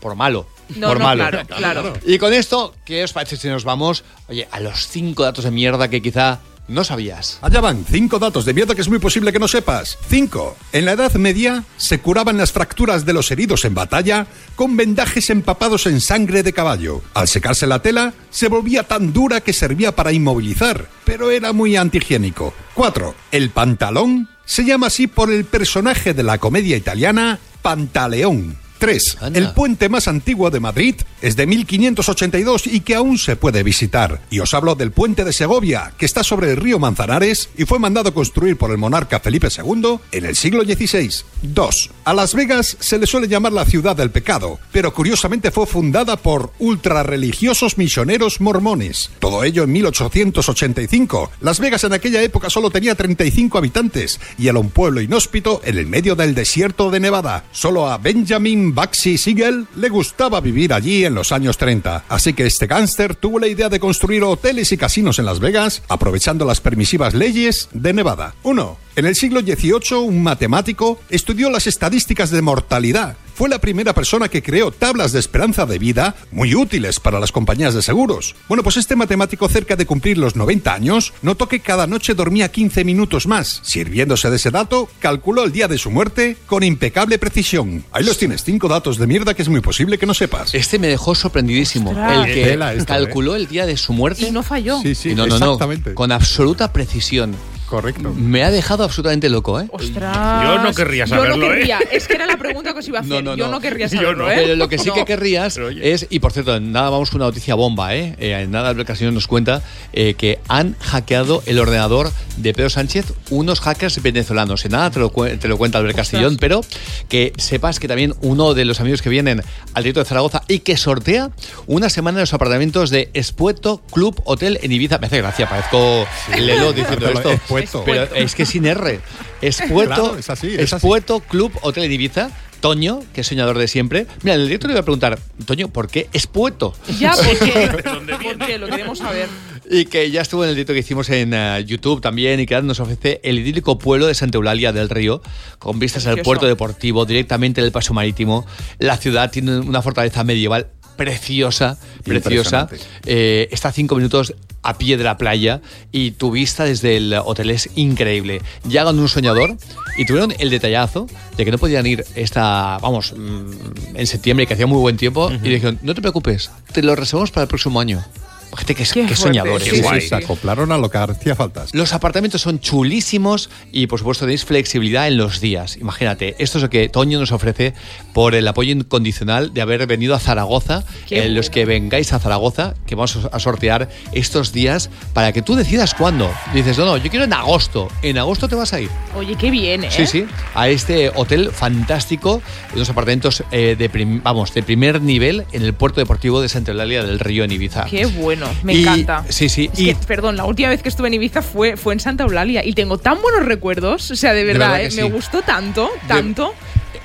por malo. No, por no, malo. claro, claro. Y con esto, ¿qué os parece si nos vamos, oye, a los cinco datos de mierda que quizá no sabías? Allá van, cinco datos de mierda que es muy posible que no sepas. Cinco. En la Edad Media se curaban las fracturas de los heridos en batalla con vendajes empapados en sangre de caballo. Al secarse la tela, se volvía tan dura que servía para inmovilizar, pero era muy antihigiénico. Cuatro. El pantalón se llama así por el personaje de la comedia italiana Pantaleón. 3. Anda. El puente más antiguo de Madrid es de 1582 y que aún se puede visitar. Y os hablo del puente de Segovia, que está sobre el río Manzanares y fue mandado construir por el monarca Felipe II en el siglo XVI. 2. A Las Vegas se le suele llamar la ciudad del pecado, pero curiosamente fue fundada por ultrarreligiosos misioneros mormones. Todo ello en 1885. Las Vegas en aquella época solo tenía 35 habitantes y era un pueblo inhóspito en el medio del desierto de Nevada. Solo a Benjamin Baxi Siegel le gustaba vivir allí los años 30. Así que este gángster tuvo la idea de construir hoteles y casinos en Las Vegas, aprovechando las permisivas leyes de Nevada. 1. En el siglo XVIII, un matemático estudió las estadísticas de mortalidad. fue la primera persona que creó tablas de esperanza de vida muy útiles para las compañías de seguros. Bueno, pues este matemático cerca de cumplir los 90 años notó que cada noche dormía 15 minutos más. Sirviéndose de ese dato, calculó el día de su muerte con impecable precisión. Ahí los tienes, cinco datos de mierda que es muy posible que no sepas. Este me dejó sorprendidísimo. Ostras. El que esto, calculó el día de su muerte. Y no falló. Sí, sí, Y no, no, no, exactamente. con absoluta precisión. Correcto. Me ha dejado absolutamente loco, ¿eh? Ostras. Yo no querría Yo saberlo, no ¿eh? querría. Es que era la pregunta que os iba a hacer. No, no, Yo no. no querría Yo saberlo, no. ¿eh? Pero lo que sí No. que querrías es, y por cierto, en nada vamos con una noticia bomba, ¿eh? Eh, en nada el Castillo nos cuenta eh, que han hackeado el ordenador de Pedro Sánchez unos hackers venezolanos. En nada te lo, te lo cuenta Albert Castillón, pero que sepas que también uno de los amigos que vienen al directo de Zaragoza y que sortea una semana en los apartamentos de Espueto Club Hotel en Ibiza. Me hace gracia, parezco Lelo diciendo esto. Espueto. Pero es que sin R. Espueto, Claro, es así, es así. Espueto Club Hotel en Ibiza. Toño, que es soñador de siempre. Mira, en el directo le voy a preguntar, Toño, ¿por qué Espueto? Ya, porque, dónde viene? porque lo queremos saber. Y que ya estuvo en el directo que hicimos en eh, YouTube también y que nos ofrece el idílico pueblo de Santa Eulalia del Río, con vistas al puerto deportivo, directamente del paso marítimo. La ciudad tiene una fortaleza medieval preciosa, preciosa. Eh, está a cinco minutos a pie de la playa y tu vista desde el hotel es increíble. Llegan un soñador y tuvieron el detallazo de que no podían ir esta, vamos, mm, en septiembre que hacía muy buen tiempo y dijeron, no te preocupes, te lo reservamos para el próximo año. Gente que, soñadores. Sí, Sí, sí, se acoplaron a lo que hacía falta. Los apartamentos son chulísimos y por supuesto tenéis flexibilidad en los días. Imagínate, esto es lo que Toño nos ofrece por el apoyo incondicional de haber venido a Zaragoza. Eh, los que vengáis a Zaragoza, que vamos a sortear estos días para que tú decidas cuándo. Dices, no, no, yo quiero en agosto. En agosto te vas a ir. Oye, qué bien, ¿eh? Sí, sí, a este hotel fantástico, unos apartamentos eh, de, vamos, de primer nivel en el puerto deportivo de Santa Eulalia del Río en Ibiza. Qué bueno, me Y- encanta. Sí, sí, Es y que, perdón, la última vez que estuve en Ibiza fue, fue en Santa Eulalia y tengo tan buenos recuerdos. O sea, de verdad, verdad ¿eh? me gustó tanto, tanto.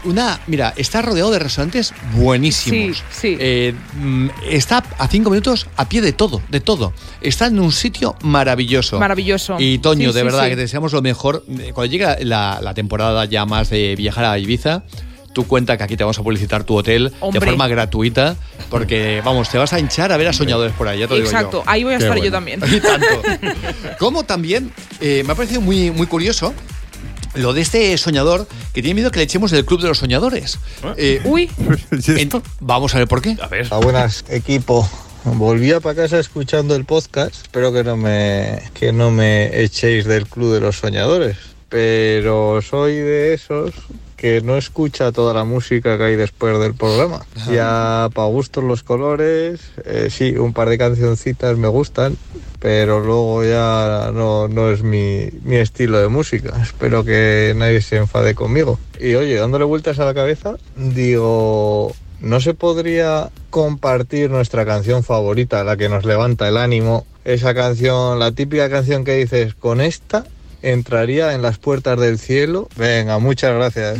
Una, mira, está rodeado de restaurantes buenísimos. Sí, sí. Eh, mm, está a cinco minutos a pie de todo, de todo. Está en un sitio maravilloso. Maravilloso. Y Toño, Sí, de verdad, que te deseamos lo mejor. Eh, Cuando llegue la, la temporada ya más de viajar a Ibiza, tú cuenta que aquí te vamos a publicitar tu hotel Hombre. de forma gratuita, porque, vamos, te vas a hinchar a ver a soñadores por ahí, ya te lo digo yo. Exacto, ahí voy a Qué estar yo también. Y tanto. Como también eh, me ha parecido muy, muy curioso lo de este soñador que tiene miedo que le echemos del club de los soñadores. Eh, Uy, ¿Y en- esto? vamos a ver por qué. A ver. A buenas, equipo. Volvía para casa escuchando el podcast. Espero que no me que no me echéis del club de los soñadores. Pero soy de esos que no escucha toda la música que hay después del programa. Ya para gustos los colores, eh, sí, un par de cancioncitas me gustan, pero luego ya no, no es mi, mi estilo de música. Espero que nadie se enfade conmigo. Y oye, dándole vueltas a la cabeza, digo, ¿no se podría compartir nuestra canción favorita, la que nos levanta el ánimo? Esa canción, la típica canción que dices, con esta entraría en las puertas del cielo. Venga, muchas gracias.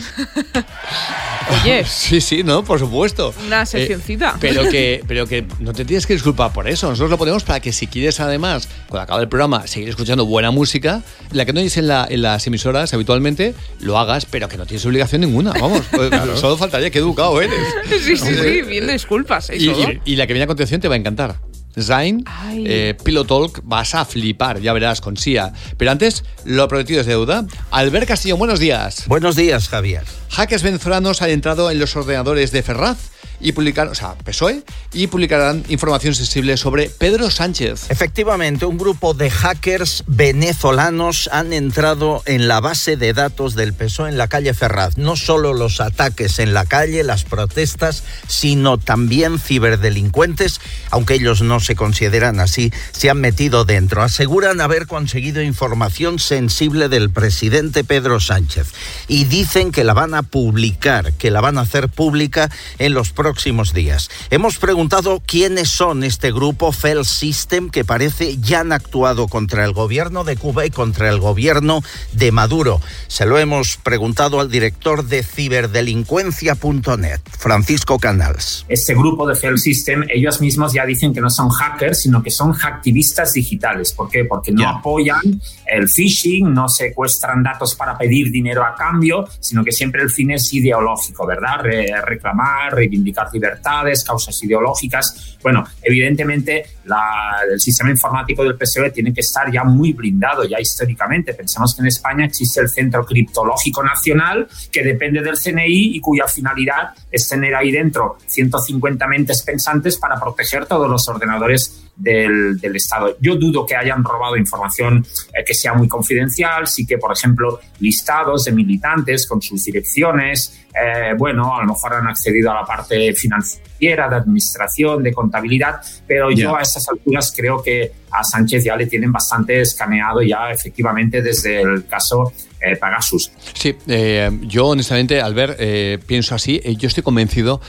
oye, Sí, sí, no, por supuesto. una Eh, seccioncita. pero que, pero que no te tienes que disculpar por eso. Nosotros lo ponemos para que si quieres además, cuando acabe el programa, seguir escuchando buena música, la que no dices en, la- en las emisoras habitualmente, lo hagas, pero que no tienes obligación ninguna. Vamos, pues, solo faltaría que educado eres. sí, sí, sí, bien disculpas. ¿eh? Y, y- y la que viene a continuación te va a encantar. Zayn, Ay. eh, Pillow Talk, vas a flipar, ya verás con Sia. Pero antes, lo prometido es deuda. Albert Castillo, buenos días. Buenos días, Javier. Hackers venezolanos han entrado en los ordenadores de Ferraz y publicaron, o sea, PSOE, y publicarán información sensible sobre Pedro Sánchez. Efectivamente, un grupo de hackers venezolanos han entrado en la base de datos del PSOE en la calle Ferraz. No solo los ataques en la calle, las protestas, sino también ciberdelincuentes, aunque ellos no se consideran así, se han metido dentro. Aseguran haber conseguido información sensible del presidente Pedro Sánchez y dicen que la van a publicar, que la van a hacer pública en los próximos próximos días. Hemos preguntado quiénes son este grupo Fel System que parece ya han actuado contra el gobierno de Cuba y contra el gobierno de Maduro. Se lo hemos preguntado al director de ciberdelincuencia.net, Francisco Canals. Este grupo de Fail System, ellos mismos ya dicen que no son hackers, sino que son hacktivistas digitales. ¿Por qué? Porque no apoyan el phishing, no secuestran datos para pedir dinero a cambio, sino que siempre el fin es ideológico, ¿verdad? Re- reclamar, reivindicar libertades, causas ideológicas. Bueno, evidentemente la- el sistema informático del PSOE tiene que estar ya muy blindado, ya históricamente. Pensemos que en España existe el Centro Criptológico Nacional, que depende del CNI y cuya finalidad es tener ahí dentro 150 mentes pensantes para proteger todos los ordenadores del, del Estado. Yo dudo que hayan robado información eh, que sea muy confidencial, sí que, por ejemplo, listados de militantes con sus direcciones, eh, bueno, a lo mejor han accedido a la parte financiera, de administración, de contabilidad, pero yo a estas alturas creo que a Sánchez ya le tienen bastante escaneado ya efectivamente desde el caso eh, Pegasus. Sí, eh, yo honestamente, al ver, eh, pienso así, eh, yo estoy convencido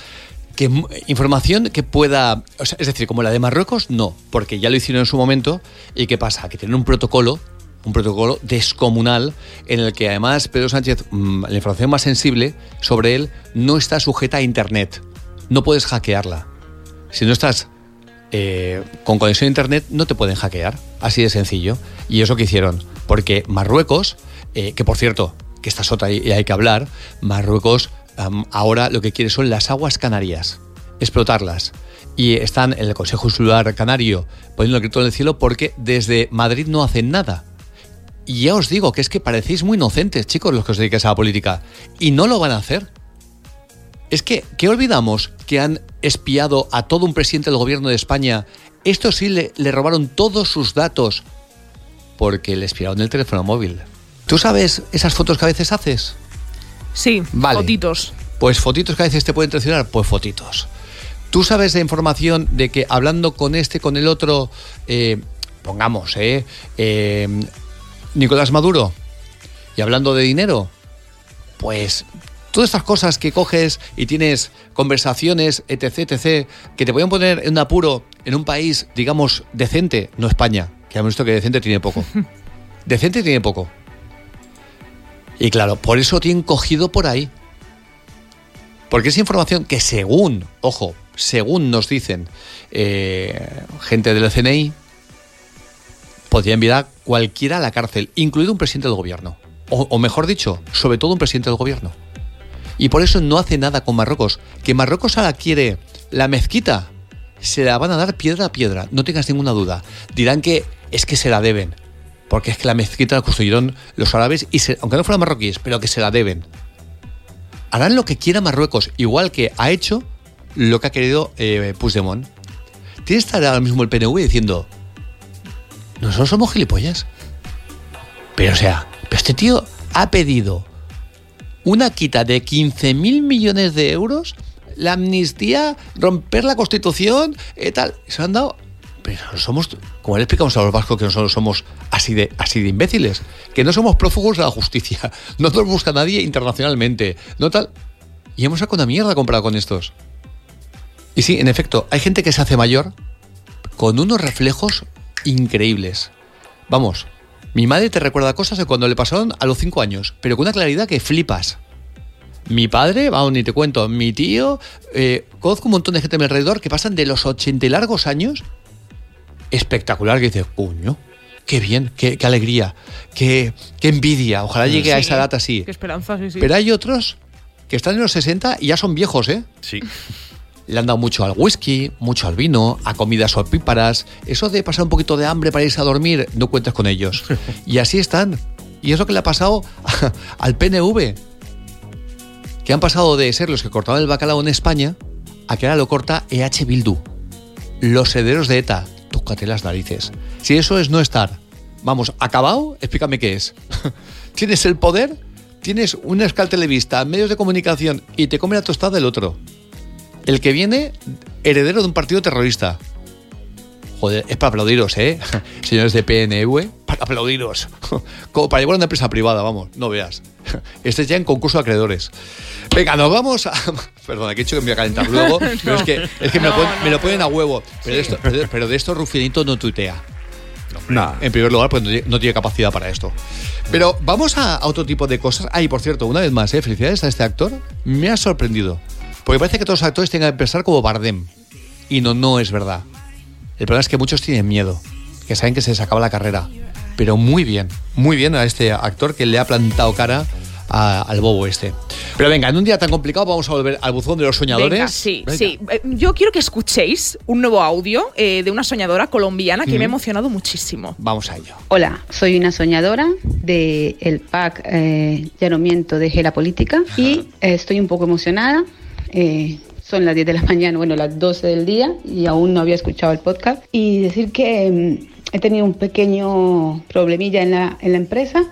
que información que pueda, o sea, es decir, como la de Marruecos, no, porque ya lo hicieron en su momento, y qué pasa, que tienen un protocolo, un protocolo descomunal, en el que además Pedro Sánchez, mm, la información más sensible sobre él, no está sujeta a Internet, no puedes hackearla. Si no estás eh, con conexión a internet no te pueden hackear. Así de sencillo. Y eso que hicieron. Porque Marruecos, eh, que por cierto, que esta es otra y hay que hablar, Marruecos ahora lo que quiere son las aguas canarias. Explotarlas. Y están en el Consejo Insular Canario poniendo el grito en el cielo porque desde Madrid no hacen nada. Y ya os digo que es que parecéis muy inocentes, chicos, los que os dedicáis a la política. Y no lo van a hacer. Es que, ¿qué olvidamos? Que han espiado a todo un presidente del gobierno de España. Esto sí le, le robaron todos sus datos porque le espiaron el teléfono móvil. ¿Tú sabes esas fotos que a veces haces? Sí, Vale. fotitos. Pues fotitos que a veces te pueden traicionar, pues fotitos. ¿Tú sabes de información de que hablando con este, con el otro, eh, pongamos, eh, eh, Nicolás Maduro, y hablando de dinero, pues todas estas cosas que coges y tienes conversaciones, etc., etc., que te pueden poner en un apuro en un país, digamos, decente, no España, que hemos visto que decente tiene poco. decente tiene poco. Y claro, por eso tienen cogido por ahí. Porque es información que según, ojo, según nos dicen eh, gente del CNI, podría enviar cualquiera a la cárcel, incluido un presidente del gobierno. O, mejor dicho, sobre todo un presidente del gobierno. Y por eso no hace nada con Marruecos. Que Marruecos ahora quiere la mezquita, se la van a dar piedra a piedra, no tengas ninguna duda. Dirán que es que se la deben. Porque es que la mezquita la construyeron los árabes, y aunque no fueran marroquíes, pero que se la deben harán lo que quiera Marruecos, igual que ha hecho lo que ha querido eh, Puigdemont. Tiene que estar ahora mismo el PNV diciendo, nosotros somos gilipollas. Pero o sea, pero este tío ha pedido una quita de 15 mil millones de euros, la amnistía, romper la constitución, y tal. Se han dado... Pero somos, como le explicamos a los vascos que nosotros somos así de, así de imbéciles, que no somos prófugos de la justicia, no nos busca nadie internacionalmente, no tal. Y hemos sacado una mierda comprado con estos. Y sí, en efecto, hay gente que se hace mayor con unos reflejos increíbles. Vamos, mi madre te recuerda cosas de cuando le pasaron a los 5 años, pero con una claridad que flipas. Mi padre, vamos, ni te cuento, mi tío, eh, conozco un montón de gente a mi alrededor que pasan de los 80 y largos años espectacular, que dices, puño, qué bien, qué, qué alegría, qué, qué envidia, ojalá llegue a esa edad así. Qué esperanza, sí, sí. Pero hay otros que están en los 60 y ya son viejos, ¿eh? Sí. Le han dado mucho al whisky, mucho al vino, a comidas opíparas. Eso de pasar un poquito de hambre para irse a dormir, no cuentes con ellos. Y así están. Y es lo que le ha pasado al PNV. Que han pasado de ser los que cortaban el bacalao en España a que ahora lo corta EH Bildu. Los herederos de ETA. Tócate las narices. Si eso es no estar, vamos, acabado, explícame qué es. Tienes el poder, tienes un escal televista, medios de comunicación y te come la tostada del otro. El que viene, heredero de un partido terrorista. Joder, es para aplaudiros, ¿eh? Señores de PNV, para aplaudiros. Como para llevar a una empresa privada, vamos, no veas. Este ya en concurso de acreedores. Venga, nos vamos a. Perdona, que he dicho que me voy a calentar luego. Pero es que, es que me, lo No, ponen, me lo ponen a huevo. Pero, de esto, pero, de- pero de esto Rufinito no tuitea. Nah. En primer lugar, pues no tiene, no tiene capacidad para esto. Pero vamos a, a otro tipo de cosas. Ah, y por cierto, una vez más, ¿eh? felicidades a este actor. Me ha sorprendido. Porque parece que todos los actores tienen que empezar como Bardem. Y no, no es verdad. El problema es que muchos tienen miedo. Que saben que se les acaba la carrera. Pero muy bien, muy bien a este actor que le ha plantado cara a- al bobo este. Pero venga, en un día tan complicado vamos a volver al buzón de los soñadores. Venga, sí, Venga. sí. Eh, Yo quiero que escuchéis un nuevo audio eh, de una soñadora colombiana que me ha emocionado muchísimo. Vamos a ello. Hola, soy una soñadora del el PAC eh, Llanamiento de Gela Política y eh, estoy un poco emocionada. Eh, son las 10 de la mañana, bueno, las 12 del día y aún no había escuchado el podcast. Y decir que mm, he tenido un pequeño problemilla en la, en la empresa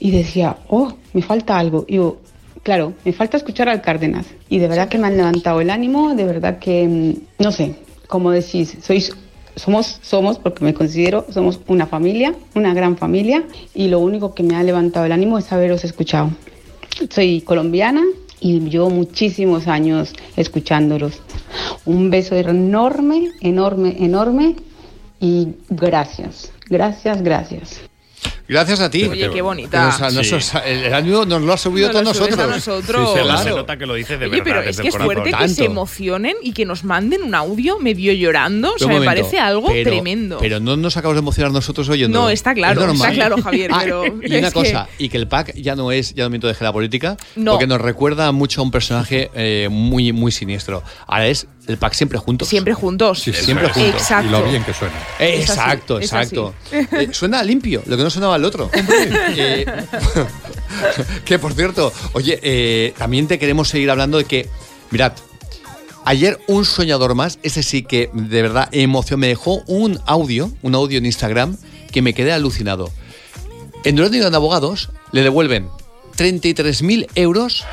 y decía, oh, me falta algo. Y yo, claro, me falta escuchar al Cárdenas. Y de verdad que me han levantado el ánimo, de verdad que, mm, no sé, como decís, sois somos, somos, porque me considero, somos una familia, una gran familia, y lo único que me ha levantado el ánimo es haberos escuchado. Soy colombiana y llevo muchísimos años escuchándolos. Un beso enorme, enorme, enorme, y gracias, gracias, gracias. Gracias a ti. Oye, qué bonita. Nos- nos- Sí. nos- el, el ánimo nos lo ha subido Nos a lo todos nosotros. a nosotros. Se, Claro. se nota que lo dice de Oye, verdad, pero es que es fuerte que se emocionen y que nos manden un audio medio llorando. O sea, me momento, parece algo pero- tremendo. Pero no nos acabamos de emocionar nosotros oyendo. No, está claro, está claro, Javier, pero y una es que- cosa, y que el pack ya no es llamamiento de la política, No. porque nos recuerda mucho a un personaje eh, muy, muy siniestro. Ahora es el pack siempre juntos. Siempre juntos. Sí, siempre juntos. Exacto. Y lo bien que suena. Eh, Es así, exacto, es exacto. Eh, suena limpio, lo que no sonaba el otro. Eh, que por cierto, oye, eh, también te queremos seguir hablando de que, mirad, ayer un soñador más, ese sí que de verdad emoción, me dejó un audio, un audio en Instagram que me quedé alucinado. En Durán y Durán Abogados le devuelven 33.000 euros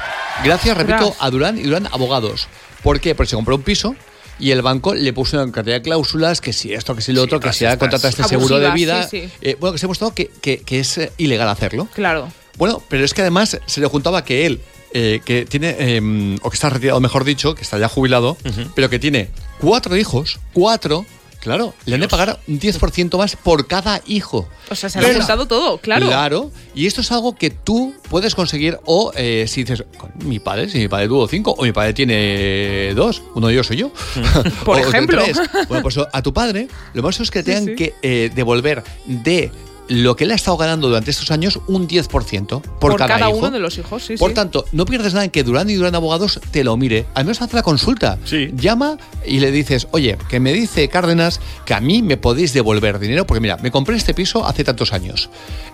gracias, repito, a Durán y Durán Abogados. ¿Por qué? Porque se compró un piso y el banco le puso una cantidad de cláusulas, que si esto, que si lo otro, que si ahora contrata este seguro de vida. sí, sí. Eh, bueno, que se ha mostrado que, que- que es eh, ilegal hacerlo. Claro. Bueno, pero es que además se le juntaba que él, eh, que tiene, eh, o que está retirado, mejor dicho, que está ya jubilado, pero que tiene cuatro hijos, cuatro, claro, le han de pagar un 10% más por cada hijo. O sea, se ha Claro. juntado todo, claro. Claro, y esto es algo que tú puedes conseguir o eh, si dices, "Con mi padre, si mi padre tuvo cinco o mi padre tiene dos, uno de ellos soy yo. Por O de ejemplo. Bueno, pues a tu padre lo más es que Sí, tengan sí. que eh, devolver de lo que él ha estado ganando durante estos años un 10% por, Por, cada, hijo. uno de los hijos, sí, Por sí. tanto, no pierdes nada en que Durán y Durán Abogados te lo mire. Al menos haz la consulta. Sí. Llama y le dices, oye, que me dice Cárdenas que a mí me podéis devolver dinero, porque mira, me compré este piso hace tantos años.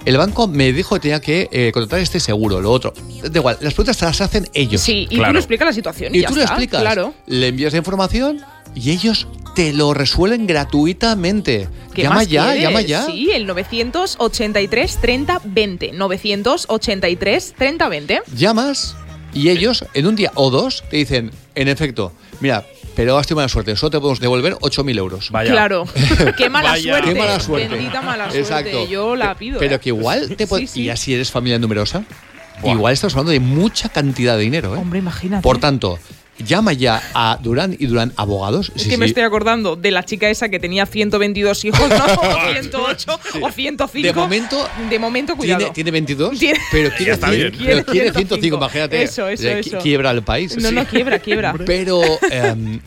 El banco me dijo que tenía que eh, contratar este seguro, lo otro. Da igual, las preguntas te las hacen ellos. Sí, y tú le explicas la situación. Y, Y ya tú le está, explicas, Claro. le envías la información y ellos te lo resuelven gratuitamente. ¿Qué llama más ya, quieres? llama ya. Sí, el 983 30 20. 983 30 20. llamas y ellos en un día o dos te dicen, en efecto, mira, pero has tenido mala suerte, solo te podemos devolver 8.000 euros. Vaya. Claro. Qué mala Vaya. suerte. Qué mala suerte. Bendita mala suerte. Exacto. Yo la pido. Pero ¿eh? que igual te puede- Sí, sí. Y así eres familia numerosa, igual estamos hablando de mucha cantidad de dinero. ¿eh? Hombre, imagínate. Por tanto, llama ya a Durán y Durán Abogados. Es Sí, que me sí. estoy acordando de la chica esa que tenía 122 hijos, ¿no? O 108 o 105. De momento, De momento, cuidado. Tiene, tiene 22, Tiene- pero quiere, está 100, bien. pero quiere 105, 105, imagínate. Eso, eso, eso. Quiebra el país. No, Sí. no, quiebra, quiebra. Pero em,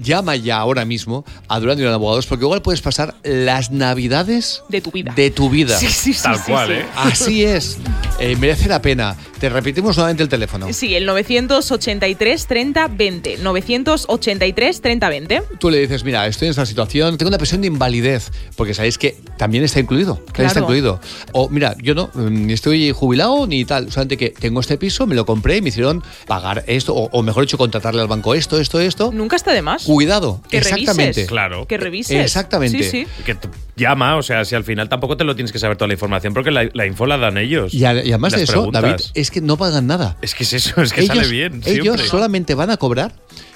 llama ya ahora mismo a Durán y Durán Abogados porque igual puedes pasar las navidades De tu vida. de tu vida. Sí, sí, sí. Tal sí, cual, sí. ¿eh? Así es. Eh, merece la pena. Te repetimos nuevamente el teléfono. Sí, el 983 30 20. 983 30 20. Tú le dices, mira, estoy en esta situación, tengo una pensión de invalidez, porque sabéis que también está incluido. También Claro. está incluido. O mira, yo no, mm, ni estoy jubilado ni tal, solamente que tengo este piso, me lo compré y me hicieron pagar esto, o, o mejor dicho, contratarle al banco esto, esto, esto. Nunca está de más. Cuidado, Que exactamente. revises. Claro. Que revises. Exactamente. Sí, sí. Que llama, o sea, si al final tampoco te lo tienes que saber toda la información porque la, la info la dan ellos. Y, a- y además de eso, preguntas. David, es que no pagan nada. Es que es eso, es que sale bien. ellos siempre. solamente van a cobrar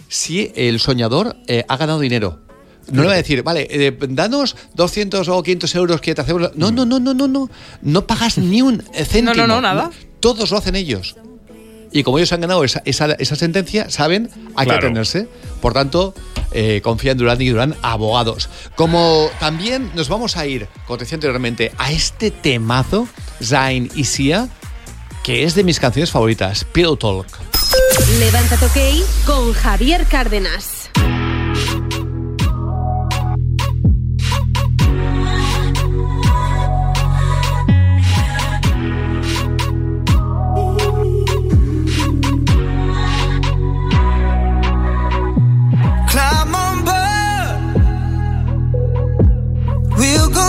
si el soñador eh, ha ganado dinero. No le va a decir, vale, eh, danos 200 o 500 euros que te hacemos. No, no, no, no, no, no. No pagas ni un céntimo. No, no, no, nada. Todos lo hacen ellos. Y como ellos han ganado esa, esa- esa sentencia, saben a qué Claro. atenerse. Por tanto, eh, confía en Durán y Durán Abogados. Como también nos vamos a ir, como te decía anteriormente, a este temazo, Zayn y Sia, que es de mis canciones favoritas, Pillow Talk. Levántate OK con Javier Cárdenas.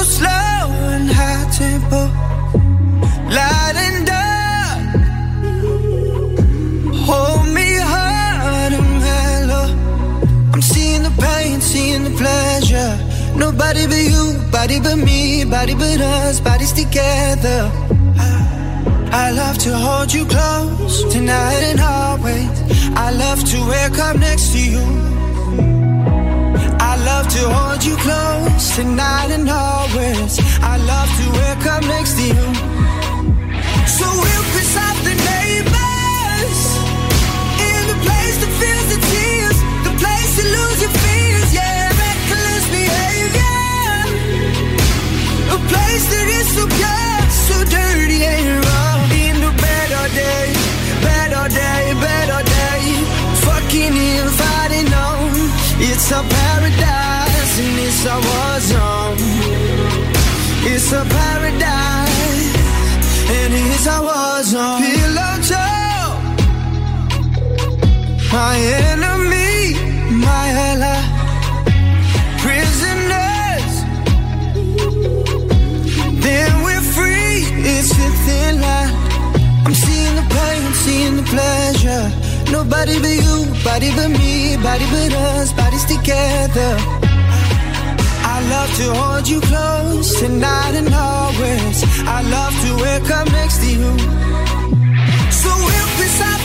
Slow and high tempo. Light and dark. Hold me hard and mellow. I'm seeing the pain, seeing the pleasure. Nobody but you, body but me, body but us, bodies together. I love to hold you close tonight and always. I love to wake up next to you. I love to hold you close tonight and always. I love to wake up next to you. So we'll piss off the neighbors in the place that feels the tears, the place to lose your fears, yeah, reckless behavior, a place that is so pure, so dirty and raw. In the better day, better day, better day, fucking on. It's a paradise and it's a war zone. It's a paradise and it's a war zone. Pillow talk, my enemy, my ally. Prisoners, then we're free. It's a thin line. I'm seeing the pain, seeing the pleasure. Nobody but you, body but me, body but us, bodies together. I love to hold you close tonight and always. I love to wake up next to you. So we'll piss off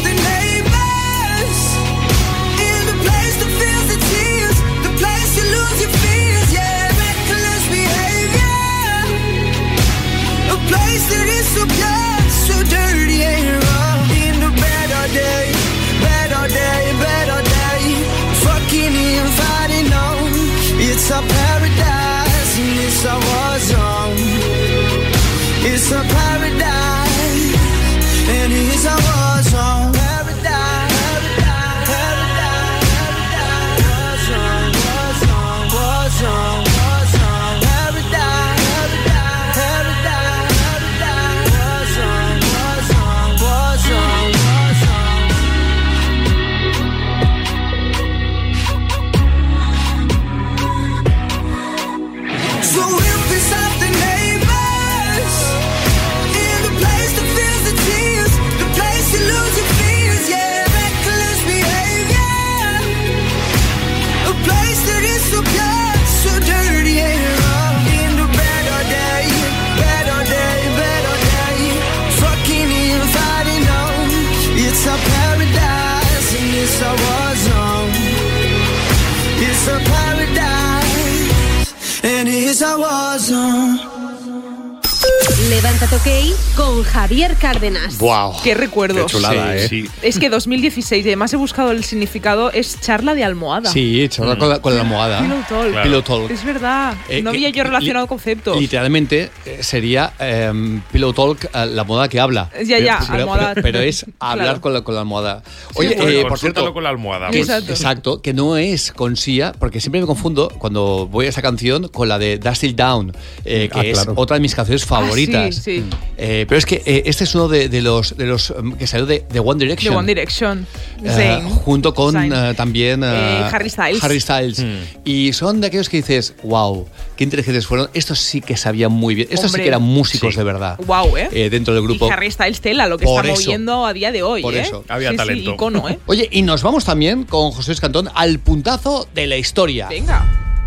Levántate OK con Javier Cárdenas. ¡Wow! Qué recuerdos. Qué chulada, ¿eh? Sí. Es que 2016, y además he buscado el significado, es charla de almohada. Sí, charla con, la, con la almohada. Pillow talk. Claro. Pillow talk. Es verdad. Eh, no había yo relacionado conceptos. Literalmente eh, sería em, Pillow Talk, la moda que habla. Ya, ya, pero, almohada. pero- pero es hablar Claro. con, la, con la almohada. Oye, bueno, eh, por cierto. con la almohada. que- Exacto. exacto, que no es con Sia, porque siempre me confundo cuando voy a esa canción con la de Dust It Down, eh, que Ah, es otra de mis canciones favoritas. Ah, sí, sí. Eh, pero es que eh, este es uno de, de los, de los em, que salió de, de One De Direction. One Direction. Eh, junto con también Harry Styles. Harry Styles. Y son de aquellos que dices, wow, qué inteligentes fueron. Estos sí que sabían muy bien. Estos Hombre. sí que eran músicos de verdad. Wow, ¿eh? Eh, dentro del grupo. Y Harry Styles tela, lo que Por está eso. moviendo a día de hoy. Por ¿eh? eso. Había Sí, sí, talento. icono, ¿eh? Oye, y nos vamos también con José Luis Cantón al puntazo de la historia. Venga.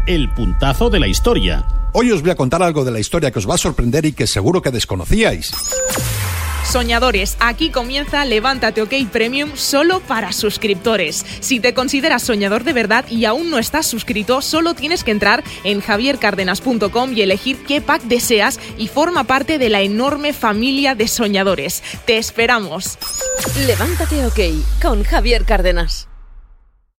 El puntazo de la historia. Hoy os voy a contar algo de la historia que os va a sorprender y que seguro que desconocíais. Soñadores, aquí comienza Levántate OK Premium solo para suscriptores. Si te consideras soñador de verdad y aún no estás suscrito, solo tienes que entrar en javiercardenas.com y elegir qué pack deseas y forma parte de la enorme familia de soñadores. Te esperamos. Levántate OK con Javier Cárdenas.